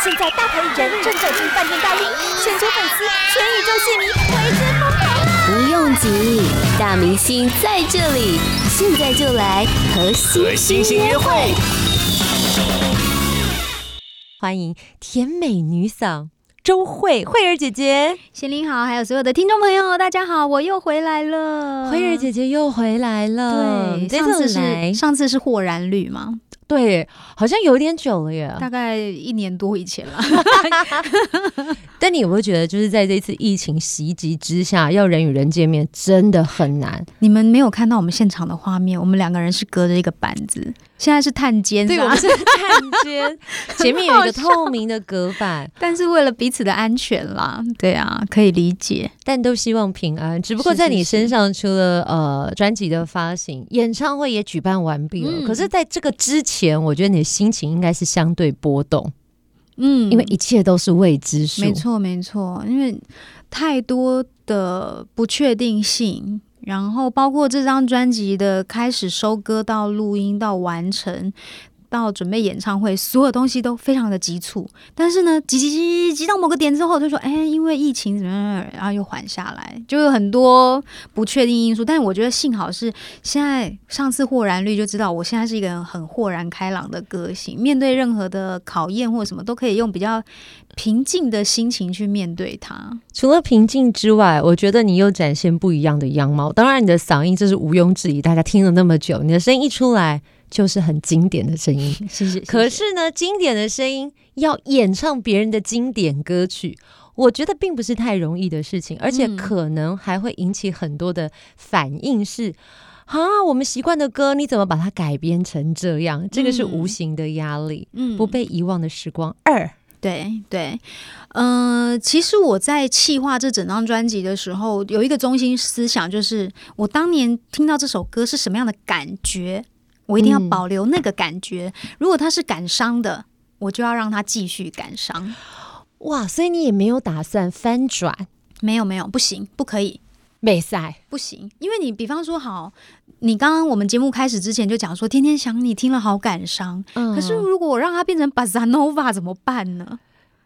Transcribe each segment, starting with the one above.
现在大牌艺人正走进饭店大厅，全球粉丝、全宇宙戏迷为之疯狂。不用急，大明星在这里，现在就来和星星约会。欢迎甜美女嗓周慧慧儿姐姐，贤玲好，还有所有的听众朋友，大家好，我又回来了。慧儿姐姐又回来了，对，上次是上次是霍然绿吗？对，好像有点久了耶，大概一年多以前了。但你有没有觉得，就是在这次疫情袭击之下，要人与人见面真的很难？你们没有看到我们现场的画面，我们两个人是隔着一个板子。现在是探监，对，我们是探监，前面有一个透明的隔板，但是为了彼此的安全啦，对啊，可以理解，但都希望平安。只不过在你身上，除了呃专辑的发行，演唱会也举办完毕了，嗯，可是在这个之前，我觉得你的心情应该是相对波动，嗯，因为一切都是未知数，没错没错，因为太多的不确定性。然后包括这张专辑的开始收割到录音到完成到准备演唱会，所有东西都非常的急促。但是呢，急急急急到某个点之后，就说：“哎，因为疫情怎么样？”然后又缓下来，就有很多不确定因素。但是我觉得幸好是现在，上次豁然率就知道，我现在是一个很豁然开朗的个性，面对任何的考验或什么，都可以用比较。平静的心情去面对它。除了平静之外，我觉得你又展现不一样的样貌。当然，你的嗓音这是毋庸置疑，大家听了那么久，你的声音一出来就是很经典的声音。谢谢。可是呢，经典的声音要演唱别人的经典歌曲，我觉得并不是太容易的事情，而且可能还会引起很多的反应是。是、嗯、啊，我们习惯的歌，你怎么把它改编成这样？这个是无形的压力。嗯，不被遗忘的时光二。对对，嗯、呃，其实我在企划这整张专辑的时候，有一个中心思想，就是我当年听到这首歌是什么样的感觉，我一定要保留那个感觉。嗯、如果他是感伤的，我就要让他继续感伤。哇，所以你也没有打算翻转？没有没有，不行，不可以。没赛不行，因为你比方说好，你刚刚我们节目开始之前就讲说，天天想你听了好感伤。嗯，可是如果我让它变成巴萨诺瓦怎么办呢？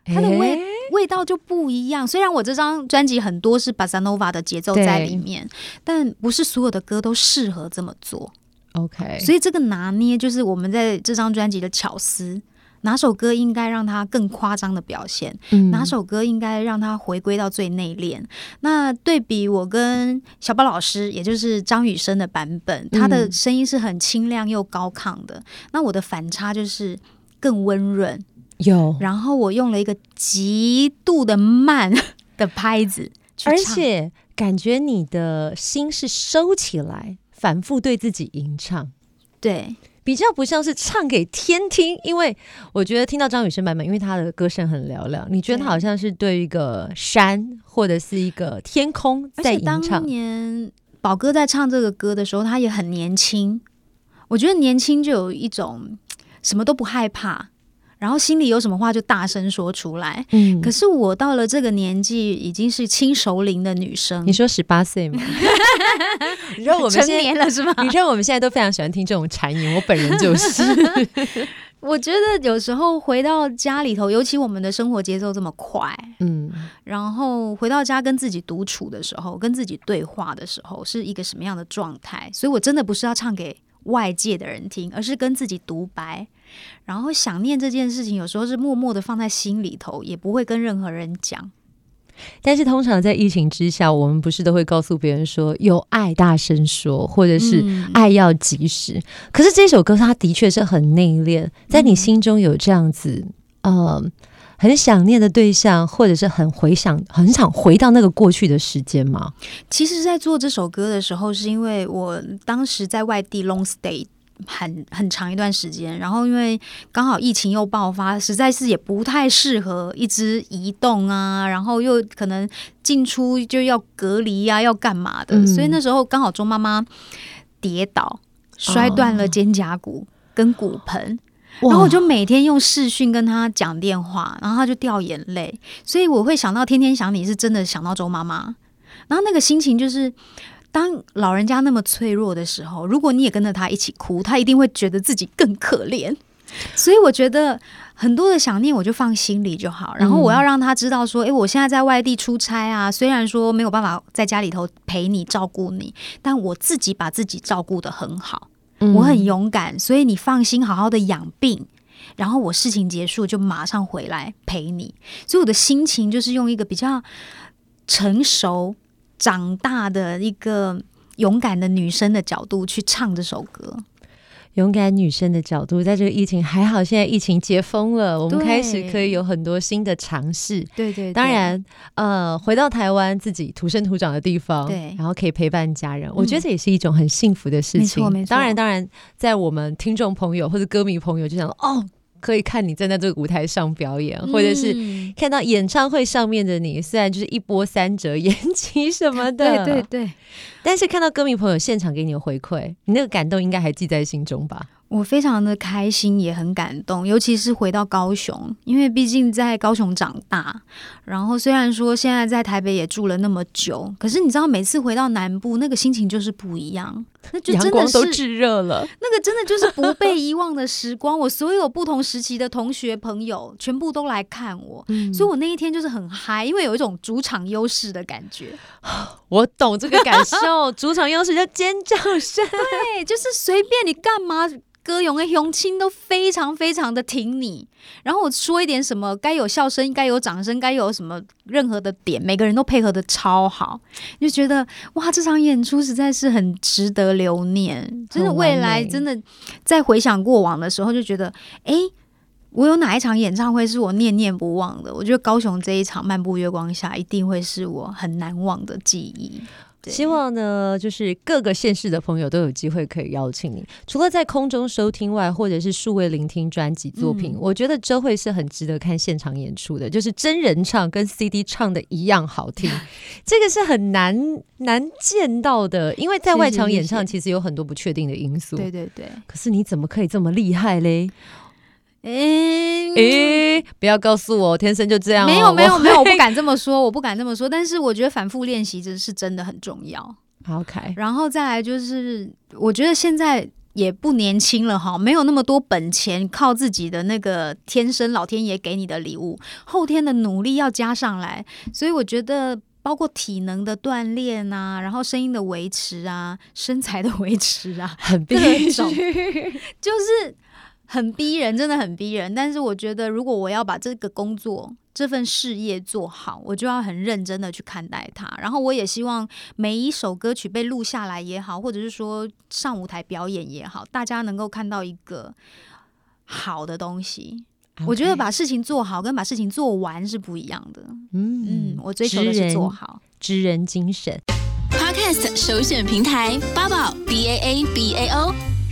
它的味味道就不一样。虽然我这张专辑很多是巴萨诺瓦的节奏在里面，但不是所有的歌都适合这么做。OK，所以这个拿捏就是我们在这张专辑的巧思。哪首歌应该让他更夸张的表现？嗯、哪首歌应该让他回归到最内敛？那对比我跟小宝老师，也就是张雨生的版本，他的声音是很清亮又高亢的。嗯、那我的反差就是更温润，有。然后我用了一个极度的慢 的拍子，而且感觉你的心是收起来，反复对自己吟唱。对。比较不像是唱给天听，因为我觉得听到张雨生版本，因为他的歌声很嘹亮，你觉得他好像是对一个山或者是一个天空在吟唱。当年宝哥在唱这个歌的时候，他也很年轻，我觉得年轻就有一种什么都不害怕。然后心里有什么话就大声说出来。嗯，可是我到了这个年纪，已经是轻熟龄的女生。你说十八岁吗？你说我们成年了是吗？你知道我们现在都非常喜欢听这种谗言，我本人就是。我觉得有时候回到家里头，尤其我们的生活节奏这么快，嗯，然后回到家跟自己独处的时候，跟自己对话的时候，是一个什么样的状态？所以我真的不是要唱给外界的人听，而是跟自己独白。然后想念这件事情，有时候是默默的放在心里头，也不会跟任何人讲。但是通常在疫情之下，我们不是都会告诉别人说有爱大声说，或者是爱要及时。嗯、可是这首歌它的确是很内敛，在你心中有这样子，嗯、呃，很想念的对象，或者是很回想、很想回到那个过去的时间吗？其实，在做这首歌的时候，是因为我当时在外地 long stay。很很长一段时间，然后因为刚好疫情又爆发，实在是也不太适合一直移动啊，然后又可能进出就要隔离呀、啊，要干嘛的，嗯、所以那时候刚好周妈妈跌倒，摔断了肩胛骨跟骨盆，哦、然后我就每天用视讯跟她讲电话，然后她就掉眼泪，所以我会想到天天想你是真的想到周妈妈，然后那个心情就是。当老人家那么脆弱的时候，如果你也跟着他一起哭，他一定会觉得自己更可怜。所以我觉得很多的想念我就放心里就好。然后我要让他知道说，诶，我现在在外地出差啊，虽然说没有办法在家里头陪你照顾你，但我自己把自己照顾得很好，我很勇敢，所以你放心好好的养病。然后我事情结束就马上回来陪你，所以我的心情就是用一个比较成熟、长大的一个勇敢的女生的角度去唱这首歌。勇敢女生的角度，在这个疫情还好，现在疫情解封了，我们开始可以有很多新的尝试。对，对对，当然，呃，回到台湾自己土生土长的地方，对，然后可以陪伴家人，嗯，我觉得这也是一种很幸福的事情。没错，没错。当然，当然，在我们听众朋友或者歌迷朋友就想哦。可以看你站在这个舞台上表演，或者是看到演唱会上面的你，虽然就是一波三折、延期什么的，对对对，但是看到歌迷朋友现场给你的回馈，你那个感动应该还记在心中吧？我非常的开心，也很感动，尤其是回到高雄，因为毕竟在高雄长大。然后虽然说现在在台北也住了那么久，可是你知道，每次回到南部，那个心情就是不一样。那就真的是都炙热了，那个真的就是不被遗忘的时光。我所有不同时期的同学朋友全部都来看我，嗯，所以我那一天就是很嗨，因为有一种主场优势的感觉。我懂这个感受，主场优势叫尖叫声，对，就是随便你干嘛。歌咏的乡亲都非常非常的挺你，然后我说一点什么，该有笑声，该有掌声，该有什么任何的点，每个人都配合的超好，就觉得哇，这场演出实在是很值得留念。真的，未来真的在回想过往的时候，就觉得，哎，我有哪一场演唱会是我念念不忘的？我觉得高雄这一场《漫步月光下》一定会是我很难忘的记忆。希望呢，就是各个县市的朋友都有机会可以邀请你。除了在空中收听外，或者是数位聆听专辑作品，嗯，我觉得周蕙是很值得看现场演出的。就是真人唱跟 CD 唱的一样好听，这个是很难难见到的。因为在外场演唱，其实有很多不确定的因素。对对对。可是你怎么可以这么厉害嘞？诶、欸、诶、欸，不要告诉我天生就这样、哦。没有没有没有，我不敢 这么说，我不敢这么说。但是我觉得反复练习真是真的很重要。OK，然后再来就是，我觉得现在也不年轻了哈，没有那么多本钱，靠自己的那个天生老天爷给你的礼物，后天的努力要加上来。所以我觉得，包括体能的锻炼啊，然后声音的维持啊，身材的维持啊，很必须，就是。很逼人，真的很逼人。但是我觉得，如果我要把这个工作、这份事业做好，我就要很认真的去看待它。然后，我也希望每一首歌曲被录下来也好，或者是说上舞台表演也好，大家能够看到一个好的东西。Okay. 我觉得把事情做好跟把事情做完是不一样的。嗯嗯，我追求的是做好，知人精神。Podcast 首选平台八宝 B A A B A O。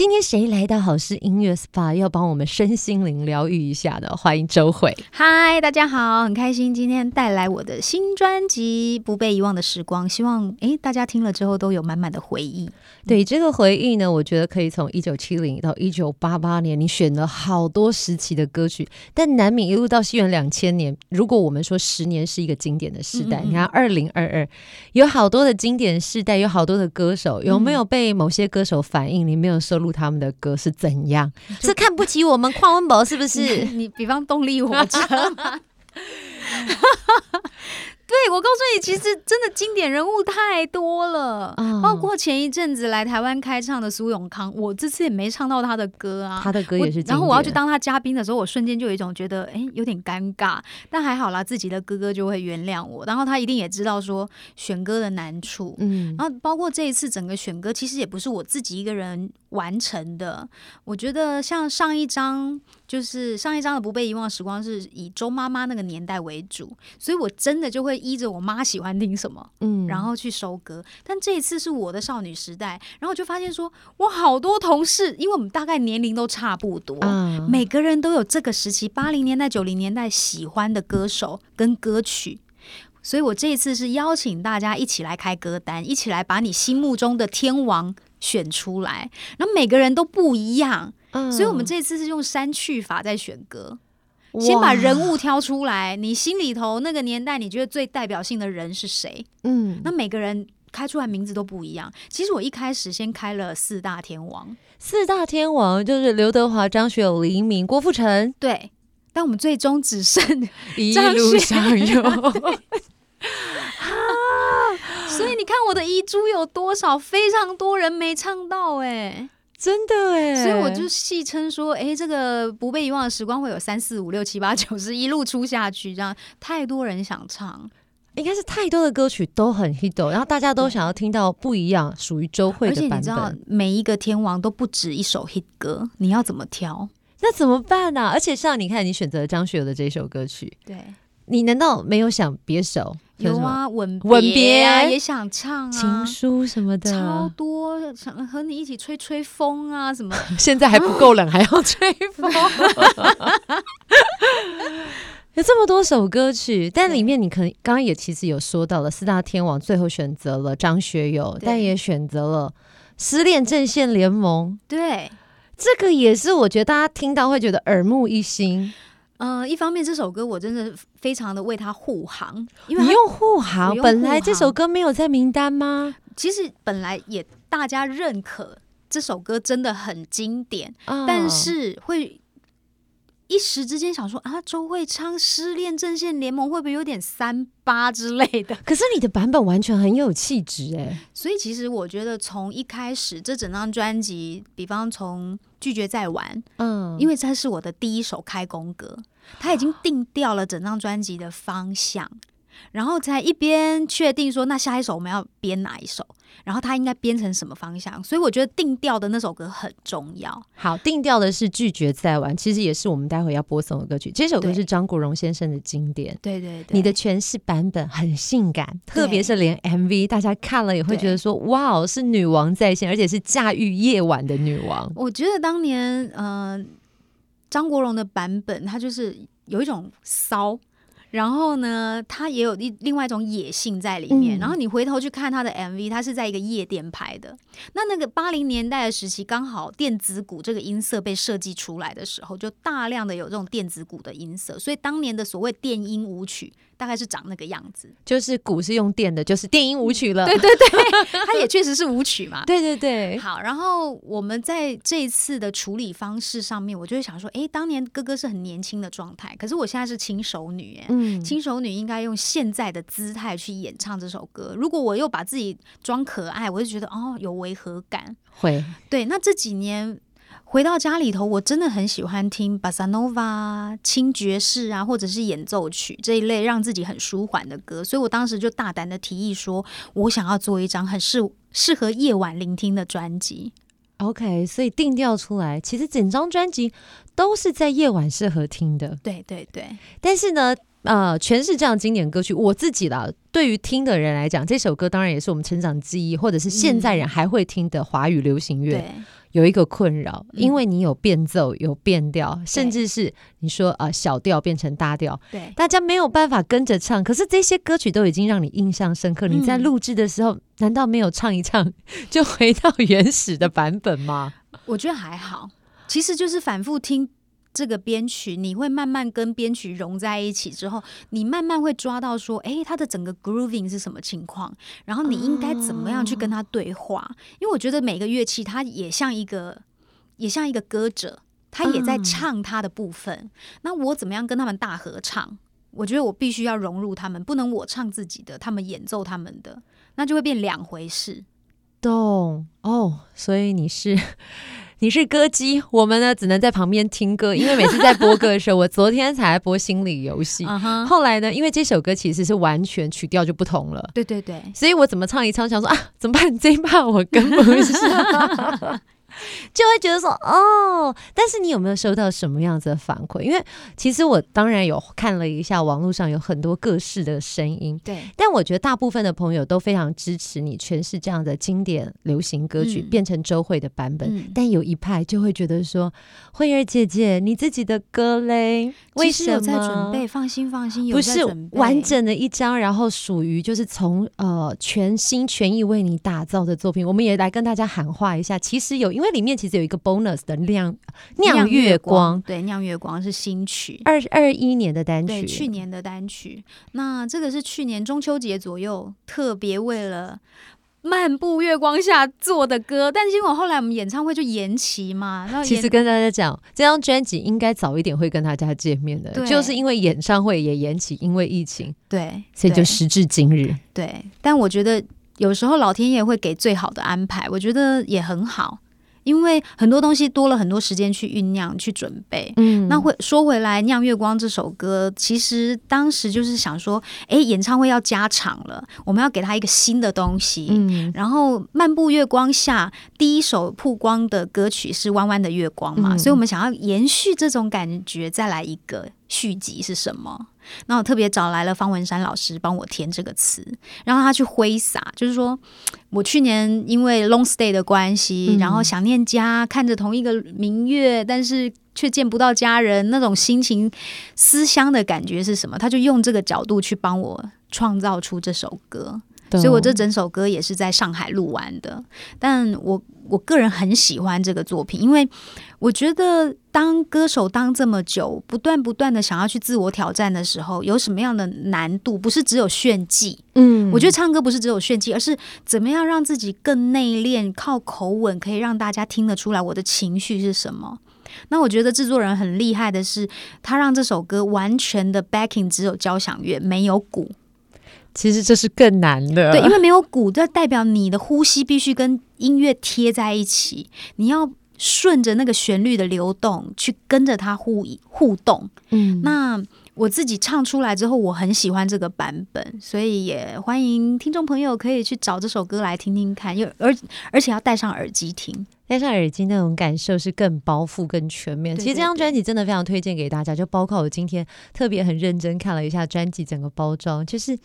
今天谁来到好事音乐 SPA 要帮我们身心灵疗愈一下的？欢迎周慧。嗨，大家好，很开心今天带来我的新专辑《不被遗忘的时光》，希望诶大家听了之后都有满满的回忆。对这个回忆呢，我觉得可以从一九七零到一九八八年，你选了好多时期的歌曲，但难免一路到西元两千年。如果我们说十年是一个经典的时代，嗯嗯，你看二零二二有好多的经典世代，有好多的歌手，有没有被某些歌手反映你没有收录他们的歌是怎样？是看不起我们邝文博是不是？你比方动力火车吗？对，我告诉你，其实真的经典人物太多了，嗯、包括前一阵子来台湾开唱的苏永康，我这次也没唱到他的歌啊。他的歌也是。然后我要去当他嘉宾的时候，我瞬间就有一种觉得，哎，有点尴尬。但还好啦，自己的哥哥就会原谅我。然后他一定也知道说选歌的难处。嗯。然后包括这一次整个选歌，其实也不是我自己一个人完成的。我觉得像上一张，就是上一张的《不被遗忘的时光》是以周妈妈那个年代为主，所以我真的就会。依着我妈喜欢听什么，嗯，然后去收歌。但这一次是我的少女时代，然后就发现说，我好多同事，因为我们大概年龄都差不多，嗯，每个人都有这个时期八零年代、九零年代喜欢的歌手跟歌曲，所以我这一次是邀请大家一起来开歌单，一起来把你心目中的天王选出来，然后每个人都不一样，嗯，所以我们这次是用删去法在选歌。先把人物挑出来，你心里头那个年代，你觉得最代表性的人是谁？嗯，那每个人开出来名字都不一样。其实我一开始先开了四大天王，四大天王就是刘德华、张学友、黎明、郭富城。对，但我们最终只剩 一路上有。所以你看我的遗珠有多少？非常多人没唱到哎、欸，真的哎、欸。所以我就戏称说，哎、欸，这个不被遗忘的时光会有三四五六七八九十一路出下去，这样太多人想唱，应该是太多的歌曲都很 hit，然后大家都想要听到不一样属于周慧的版本。而且你知道，每一个天王都不止一首 hit 歌，你要怎么挑？那怎么办呢、啊？而且像你看，你选择张学友的这首歌曲，对，你难道没有想别首？有啊，吻吻别啊，也想唱啊，情书什么的，超多，想和你一起吹吹风啊，什么？现在还不够冷，还要吹风。有这么多首歌曲，但里面你可能刚刚也其实有说到了四大天王，最后选择了张学友，但也选择了失恋阵线联盟。对，这个也是我觉得大家听到会觉得耳目一新。嗯、呃，一方面这首歌我真的非常的为他护航，因为你用护航，本来这首歌没有在名单吗？其实本来也大家认可这首歌真的很经典，哦、但是会一时之间想说啊，周慧昌《失恋阵线联盟》会不会有点三八之类的？可是你的版本完全很有气质哎，所以其实我觉得从一开始这整张专辑，比方从拒绝再玩，嗯，因为这是我的第一首开工歌。他已经定调了整张专辑的方向，然后才一边确定说，那下一首我们要编哪一首，然后它应该编成什么方向，所以我觉得定调的那首歌很重要。好，定调的是拒绝再玩，其实也是我们待会要播送的歌曲。这首歌是张国荣先生的经典，对对对，你的诠释版本很性感，特别是连 MV，大家看了也会觉得说，哇，是女王在线，而且是驾驭夜晚的女王。我觉得当年，嗯、呃。张国荣的版本，他就是有一种骚，然后呢，他也有一另外一种野性在里面。嗯、然后你回头去看他的 MV，他是在一个夜店拍的。那那个八零年代的时期，刚好电子鼓这个音色被设计出来的时候，就大量的有这种电子鼓的音色，所以当年的所谓电音舞曲。大概是长那个样子，就是鼓是用电的，就是电音舞曲了。对对对，它也确实是舞曲嘛。对对对。好，然后我们在这一次的处理方式上面，我就会想说，哎，当年哥哥是很年轻的状态，可是我现在是轻熟女，哎，嗯，轻熟女应该用现在的姿态去演唱这首歌。如果我又把自己装可爱，我就觉得哦，有违和感。会。对，那这几年。回到家里头，我真的很喜欢听巴萨诺瓦、轻爵士啊，或者是演奏曲这一类让自己很舒缓的歌，所以我当时就大胆的提议说，我想要做一张很适适合夜晚聆听的专辑。OK，所以定调出来，其实整张专辑都是在夜晚适合听的。对对对，但是呢，呃，全是这样经典歌曲，我自己啦，对于听的人来讲，这首歌当然也是我们成长记忆，或者是现在人还会听的华语流行乐。有一个困扰，因为你有变奏、有变调，嗯、甚至是你说啊、呃、小调变成大调，对，大家没有办法跟着唱。可是这些歌曲都已经让你印象深刻，嗯、你在录制的时候难道没有唱一唱 就回到原始的版本吗？我觉得还好，其实就是反复听。这个编曲你会慢慢跟编曲融在一起之后，你慢慢会抓到说，哎，它的整个 grooving 是什么情况，然后你应该怎么样去跟他对话？哦、因为我觉得每个乐器它也像一个，也像一个歌者，他也在唱他的部分。嗯、那我怎么样跟他们大合唱？我觉得我必须要融入他们，不能我唱自己的，他们演奏他们的，那就会变两回事。懂哦，所以你是。你是歌姬，我们呢只能在旁边听歌，因为每次在播歌的时候，我昨天才播心理游戏，uh huh. 后来呢，因为这首歌其实是完全曲调就不同了，对对对，所以我怎么唱一唱，想说啊，怎么办？这一趴我跟不上。就会觉得说哦，但是你有没有收到什么样子的反馈？因为其实我当然有看了一下网络上有很多各式的声音，对，但我觉得大部分的朋友都非常支持你诠释这样的经典流行歌曲，嗯、变成周蕙的版本。嗯、但有一派就会觉得说，慧儿姐姐你自己的歌嘞，为什么？有在准备？放心放心。不是完整的一张，然后属于就是从呃全心全意为你打造的作品。我们也来跟大家喊话一下，其实有。因为里面其实有一个 bonus 的亮酿月光，对，酿月光是新曲，二二一年的单曲，对，去年的单曲。那这个是去年中秋节左右特别为了漫步月光下做的歌，但是因为后来我们演唱会就延期嘛。然后其实跟大家讲，这张专辑应该早一点会跟大家见面的，就是因为演唱会也延期，因为疫情，对，所以就时至今日。对，但我觉得有时候老天爷会给最好的安排，我觉得也很好。因为很多东西多了很多时间去酝酿、去准备。嗯，那会说回来，《酿月光》这首歌，其实当时就是想说，哎，演唱会要加场了，我们要给他一个新的东西。嗯，然后《漫步月光下》第一首曝光的歌曲是《弯弯的月光》嘛，嗯，所以我们想要延续这种感觉，再来一个续集是什么？那我特别找来了方文山老师帮我填这个词，然后他去挥洒。就是说我去年因为 long stay 的关系，嗯、然后想念家，看着同一个明月，但是却见不到家人，那种心情思乡的感觉是什么？他就用这个角度去帮我创造出这首歌。所以我这整首歌也是在上海录完的，但我我个人很喜欢这个作品，因为我觉得当歌手当这么久，不断不断的想要去自我挑战的时候，有什么样的难度？不是只有炫技，嗯，我觉得唱歌不是只有炫技，而是怎么样让自己更内敛，靠口吻可以让大家听得出来我的情绪是什么。那我觉得制作人很厉害的是，他让这首歌完全的 backing 只有交响乐，没有鼓。其实这是更难的，对，因为没有鼓，这代表你的呼吸必须跟音乐贴在一起，你要顺着那个旋律的流动去跟着它互互动。嗯，那我自己唱出来之后，我很喜欢这个版本，所以也欢迎听众朋友可以去找这首歌来听听看，又而而且要戴上耳机听。戴上耳机那种感受是更包覆、更全面。其实这张专辑真的非常推荐给大家，就包括我今天特别很认真看了一下专辑整个包装，就是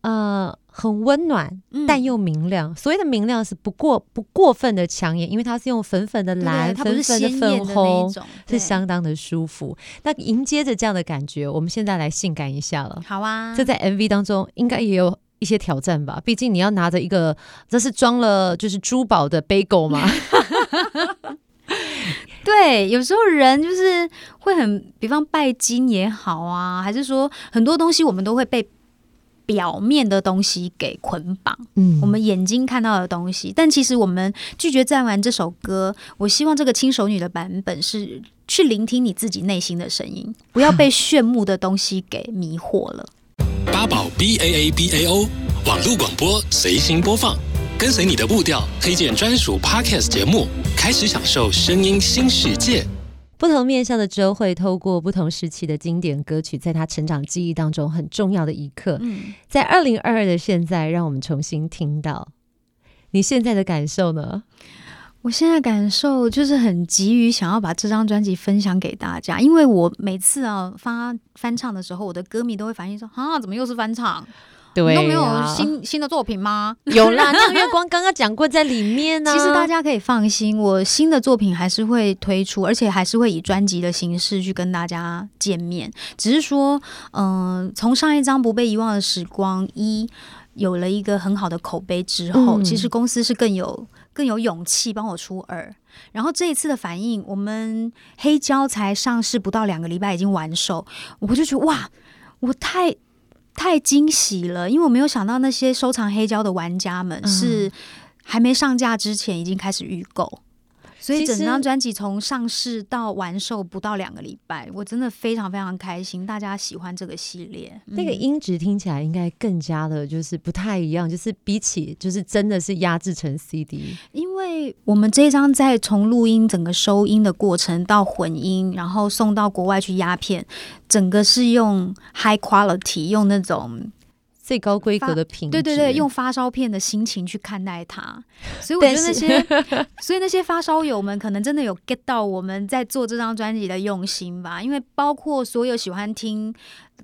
呃很温暖，但又明亮。所谓的明亮是不过不过分的抢眼，因为它是用粉粉的蓝、粉粉的粉红，是相当的舒服。那迎接着这样的感觉，我们现在来性感一下了。好啊，这在 MV 当中应该也有。一些挑战吧，毕竟你要拿着一个，这是装了就是珠宝的 bagel 吗？对，有时候人就是会很，比方拜金也好啊，还是说很多东西我们都会被表面的东西给捆绑。嗯，我们眼睛看到的东西，但其实我们拒绝再玩这首歌。我希望这个轻熟女的版本是去聆听你自己内心的声音，不要被炫目的东西给迷惑了。八宝 B A A B A O 网络广播随心播放，跟随你的步调，推荐专属 Podcast 节目，开始享受声音新世界。不同面向的周会，透过不同时期的经典歌曲，在他成长记忆当中很重要的一刻，嗯、在二零二二的现在，让我们重新听到。你现在的感受呢？我现在感受就是很急于想要把这张专辑分享给大家，因为我每次啊发翻唱的时候，我的歌迷都会反映说：“啊，怎么又是翻唱？对啊，你都没有新新的作品吗？” 有啦，那月光刚刚讲过在里面呢。其实大家可以放心，我新的作品还是会推出，而且还是会以专辑的形式去跟大家见面。只是说，嗯、呃，从上一张《不被遗忘的时光》一有了一个很好的口碑之后，嗯、其实公司是更有。更有勇气帮我出二，然后这一次的反应，我们黑胶才上市不到两个礼拜已经完售，我就觉得哇，我太太惊喜了，因为我没有想到那些收藏黑胶的玩家们是还没上架之前已经开始预购。所以整张专辑从上市到完售不到两个礼拜，我真的非常非常开心，大家喜欢这个系列。那个音质听起来应该更加的，就是不太一样，就是比起就是真的是压制成 CD。因为我们这张在从录音整个收音的过程到混音，然后送到国外去压片，整个是用 high quality，用那种。最高规格的品质，对对对，用发烧片的心情去看待它，所以我觉得那些，所以那些发烧友们可能真的有 get 到我们在做这张专辑的用心吧。因为包括所有喜欢听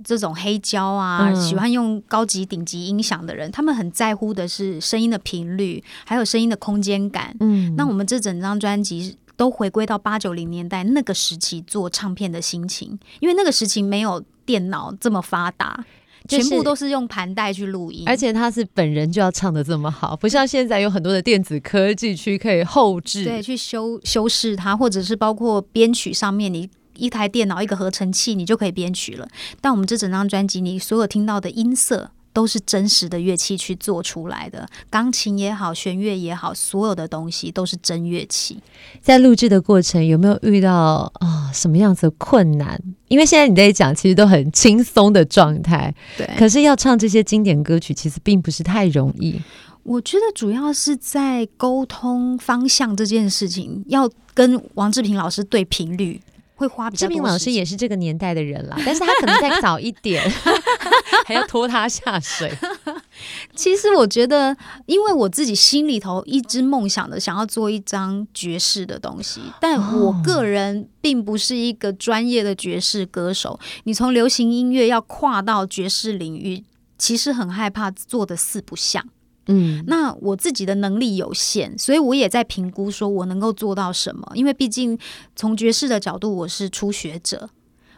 这种黑胶啊，嗯、喜欢用高级顶级音响的人，他们很在乎的是声音的频率，还有声音的空间感。嗯，那我们这整张专辑都回归到八九零年代那个时期做唱片的心情，因为那个时期没有电脑这么发达。全部都是用盘带去录音，而且他是本人就要唱的这么好，不像现在有很多的电子科技区可以后置，对，去修修饰它，或者是包括编曲上面，你一台电脑一个合成器你就可以编曲了。但我们这整张专辑，你所有听到的音色都是真实的乐器去做出来的，钢琴也好，弦乐也好，所有的东西都是真乐器。在录制的过程有没有遇到啊、哦、什么样子的困难？因为现在你在讲，其实都很轻松的状态，对。可是要唱这些经典歌曲，其实并不是太容易。我觉得主要是在沟通方向这件事情，要跟王志平老师对频率。会花比较多。志明老师也是这个年代的人啦，但是他可能再早一点，还要拖他下水。其实我觉得，因为我自己心里头一直梦想的，想要做一张爵士的东西，但我个人并不是一个专业的爵士歌手。你从流行音乐要跨到爵士领域，其实很害怕做的四不像。嗯，那我自己的能力有限，所以我也在评估，说我能够做到什么。因为毕竟从爵士的角度，我是初学者，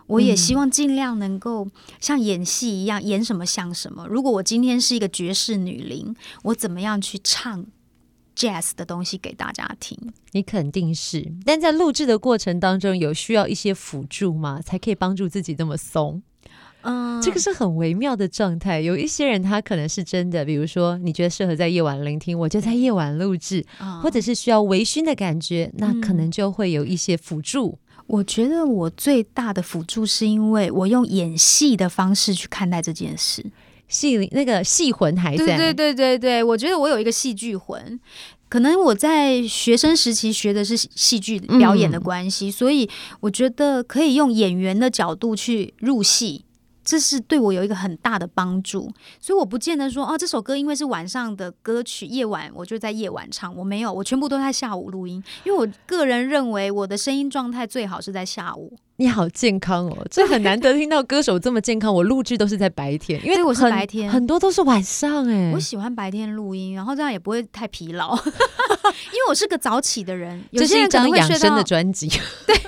我也希望尽量能够像演戏一样，演什么像什么。如果我今天是一个爵士女伶，我怎么样去唱 jazz 的东西给大家听？你肯定是，但在录制的过程当中，有需要一些辅助吗？才可以帮助自己这么松？嗯，这个是很微妙的状态。有一些人他可能是真的，比如说你觉得适合在夜晚聆听，我就在夜晚录制，嗯、或者是需要微醺的感觉，那可能就会有一些辅助。我觉得我最大的辅助是因为我用演戏的方式去看待这件事，戏里那个戏魂还在。对对对对对，我觉得我有一个戏剧魂。可能我在学生时期学的是戏剧表演的关系，嗯、所以我觉得可以用演员的角度去入戏。这是对我有一个很大的帮助，所以我不见得说哦，这首歌因为是晚上的歌曲，夜晚我就在夜晚唱。我没有，我全部都在下午录音，因为我个人认为我的声音状态最好是在下午。你好健康哦，这很难得听到歌手这么健康。我录制都是在白天，因为我是白天，很多都是晚上哎。我喜欢白天录音，然后这样也不会太疲劳，因为我是个早起的人。有些人可能会睡到，这是一张养生的专辑，对。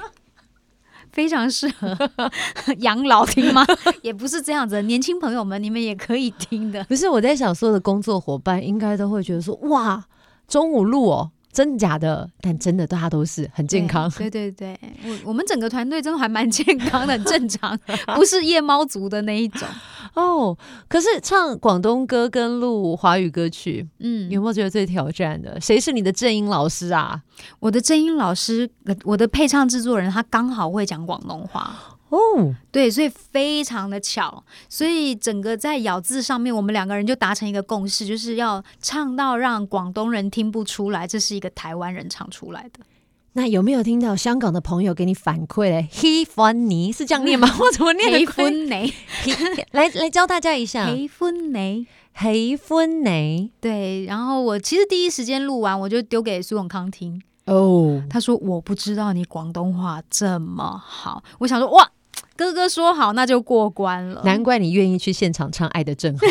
非常适合 养老听吗？也不是这样子，年轻朋友们，你们也可以听的。不是我在想，所有的工作伙伴应该都会觉得说，哇，中午录哦。真的假的？但真的，大家都是很健康。对对对，我我们整个团队真的还蛮健康的，很正常，不是夜猫族的那一种。哦，可是唱广东歌跟录华语歌曲，嗯，有没有觉得最挑战的？谁是你的正音老师啊？我的正音老师，我的配唱制作人，他刚好会讲广东话。哦，对，所以非常的巧，所以整个在咬字上面，我们两个人就达成一个共识，就是要唱到让广东人听不出来，这是一个台湾人唱出来的。那有没有听到香港的朋友给你反馈嘞？喜欢你是这样念吗？我怎么念的？喜欢你，来来教大家一下。喜欢你，喜欢你。对，然后我其实第一时间录完，我就丢给苏永康听。哦，他说我不知道你广东话这么好，我想说哇。哥哥说好，那就过关了。难怪你愿意去现场唱《爱的正好》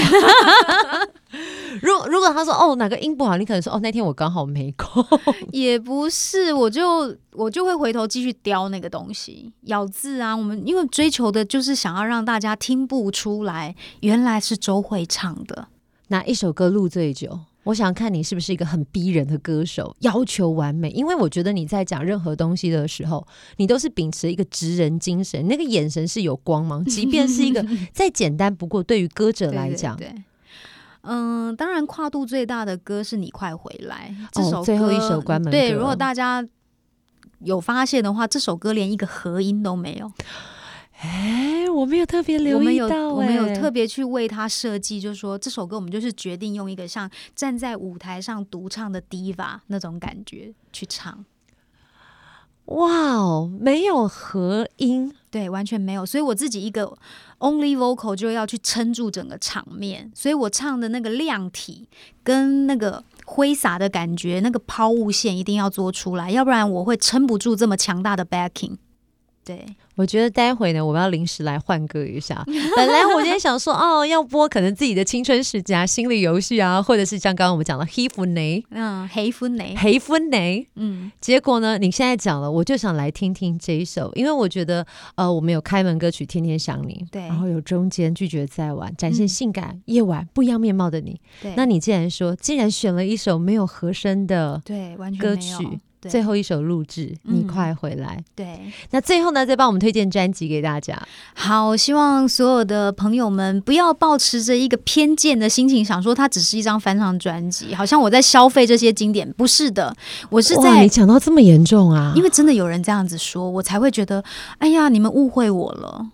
如果如果他说哦哪个音不好，你可能说哦那天我刚好没空。也不是，我就我就会回头继续雕那个东西，咬字啊。我们因为追求的就是想要让大家听不出来，原来是周慧唱的。哪一首歌录最久？我想看你是不是一个很逼人的歌手，要求完美。因为我觉得你在讲任何东西的时候，你都是秉持一个直人精神，那个眼神是有光芒。即便是一个 再简单不过，对于歌者来讲，对，嗯，当然跨度最大的歌是你快回来这首歌，哦，最后一首关门歌。对，如果大家有发现的话，这首歌连一个和音都没有。哎，我没有特别留意到，我们有特别去为他设计，就是说这首歌我们就是决定用一个像站在舞台上独唱的 diva 那种感觉去唱。哇哦，没有合音，对，完全没有。所以我自己一个 only vocal 就要去撑住整个场面，所以我唱的那个亮体跟那个挥洒的感觉，那个抛物线一定要做出来，要不然我会撑不住这么强大的 backing。对，我觉得待会呢，我们要临时来换歌一下。本来我今天想说，哦，要播可能自己的青春时期啊、心理游戏啊，或者是像刚刚我们讲的《喜欢你》，嗯，《喜欢你》，《喜欢你》，嗯。结果呢，你现在讲了，我就想来听听这一首，因为我觉得，呃，我们有开门歌曲《天天想你》，对，然后有中间拒绝再玩，展现性感、嗯、夜晚不一样面貌的你。对，那你既然说，既然选了一首没有和声的，对，完全歌曲。对最后一首录制，你快回来。嗯、对，那最后呢，再帮我们推荐专辑给大家。好，希望所有的朋友们不要抱持着一个偏见的心情，想说它只是一张翻唱专辑，好像我在消费这些经典。不是的，我是在你讲到这么严重啊，因为真的有人这样子说，我才会觉得，哎呀，你们误会我了。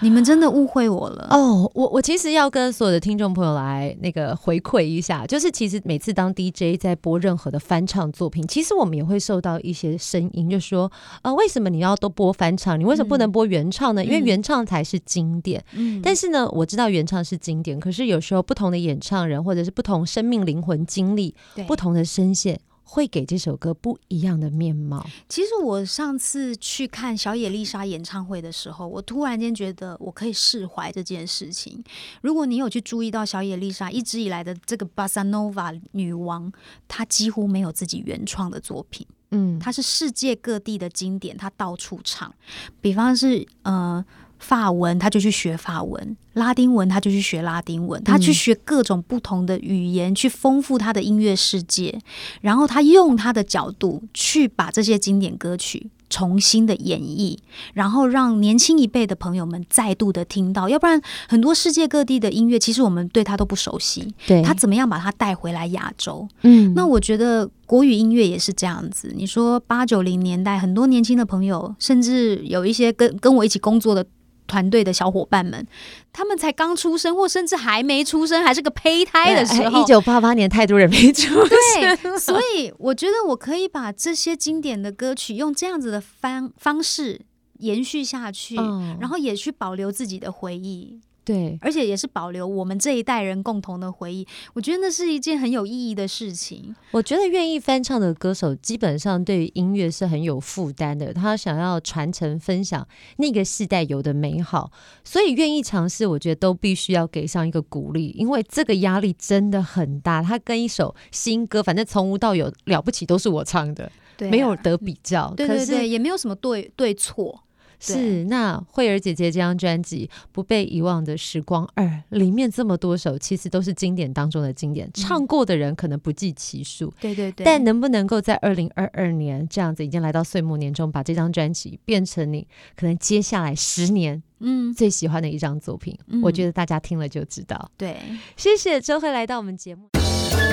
你们真的误会我了哦！我我其实要跟所有的听众朋友来那个回馈一下，就是其实每次当 DJ 在播任何的翻唱作品，其实我们也会受到一些声音，就说啊、呃，为什么你要都播翻唱？你为什么不能播原唱呢？嗯、因为原唱才是经典。嗯，但是呢，我知道原唱是经典，可是有时候不同的演唱人或者是不同生命灵魂经历，不同的声线。会给这首歌不一样的面貌。其实我上次去看小野丽莎演唱会的时候，我突然间觉得我可以释怀这件事情。如果你有去注意到小野丽莎一直以来的这个巴萨诺瓦女王，她几乎没有自己原创的作品。嗯，她是世界各地的经典，她到处唱。比方是呃。法文，他就去学法文；拉丁文，他就去学拉丁文。他去学各种不同的语言，去丰富他的音乐世界。然后他用他的角度去把这些经典歌曲重新的演绎，然后让年轻一辈的朋友们再度的听到。要不然，很多世界各地的音乐，其实我们对他都不熟悉。对，他怎么样把它带回来亚洲？嗯，那我觉得国语音乐也是这样子。你说八九零年代，很多年轻的朋友，甚至有一些跟跟我一起工作的。团队的小伙伴们，他们才刚出生，或甚至还没出生，还是个胚胎的时候。一九八八年，太多人没出生。对，所以我觉得我可以把这些经典的歌曲用这样子的方方式延续下去，嗯，然后也去保留自己的回忆。对，而且也是保留我们这一代人共同的回忆。我觉得那是一件很有意义的事情。我觉得愿意翻唱的歌手，基本上对于音乐是很有负担的。他想要传承、分享那个世代有的美好，所以愿意尝试，我觉得都必须要给上一个鼓励，因为这个压力真的很大。他跟一首新歌，反正从无到有，了不起都是我唱的，对啊，没有得比较。对对对，也没有什么对对错。是，那慧儿姐姐这张专辑《不被遗忘的时光二》里面这么多首，其实都是经典当中的经典，嗯、唱过的人可能不计其数。对对对。但能不能够在二零二二年这样子已经来到岁末年终，把这张专辑变成你可能接下来十年嗯最喜欢的一张作品？嗯，我觉得大家听了就知道。对，谢谢周慧来到我们节目。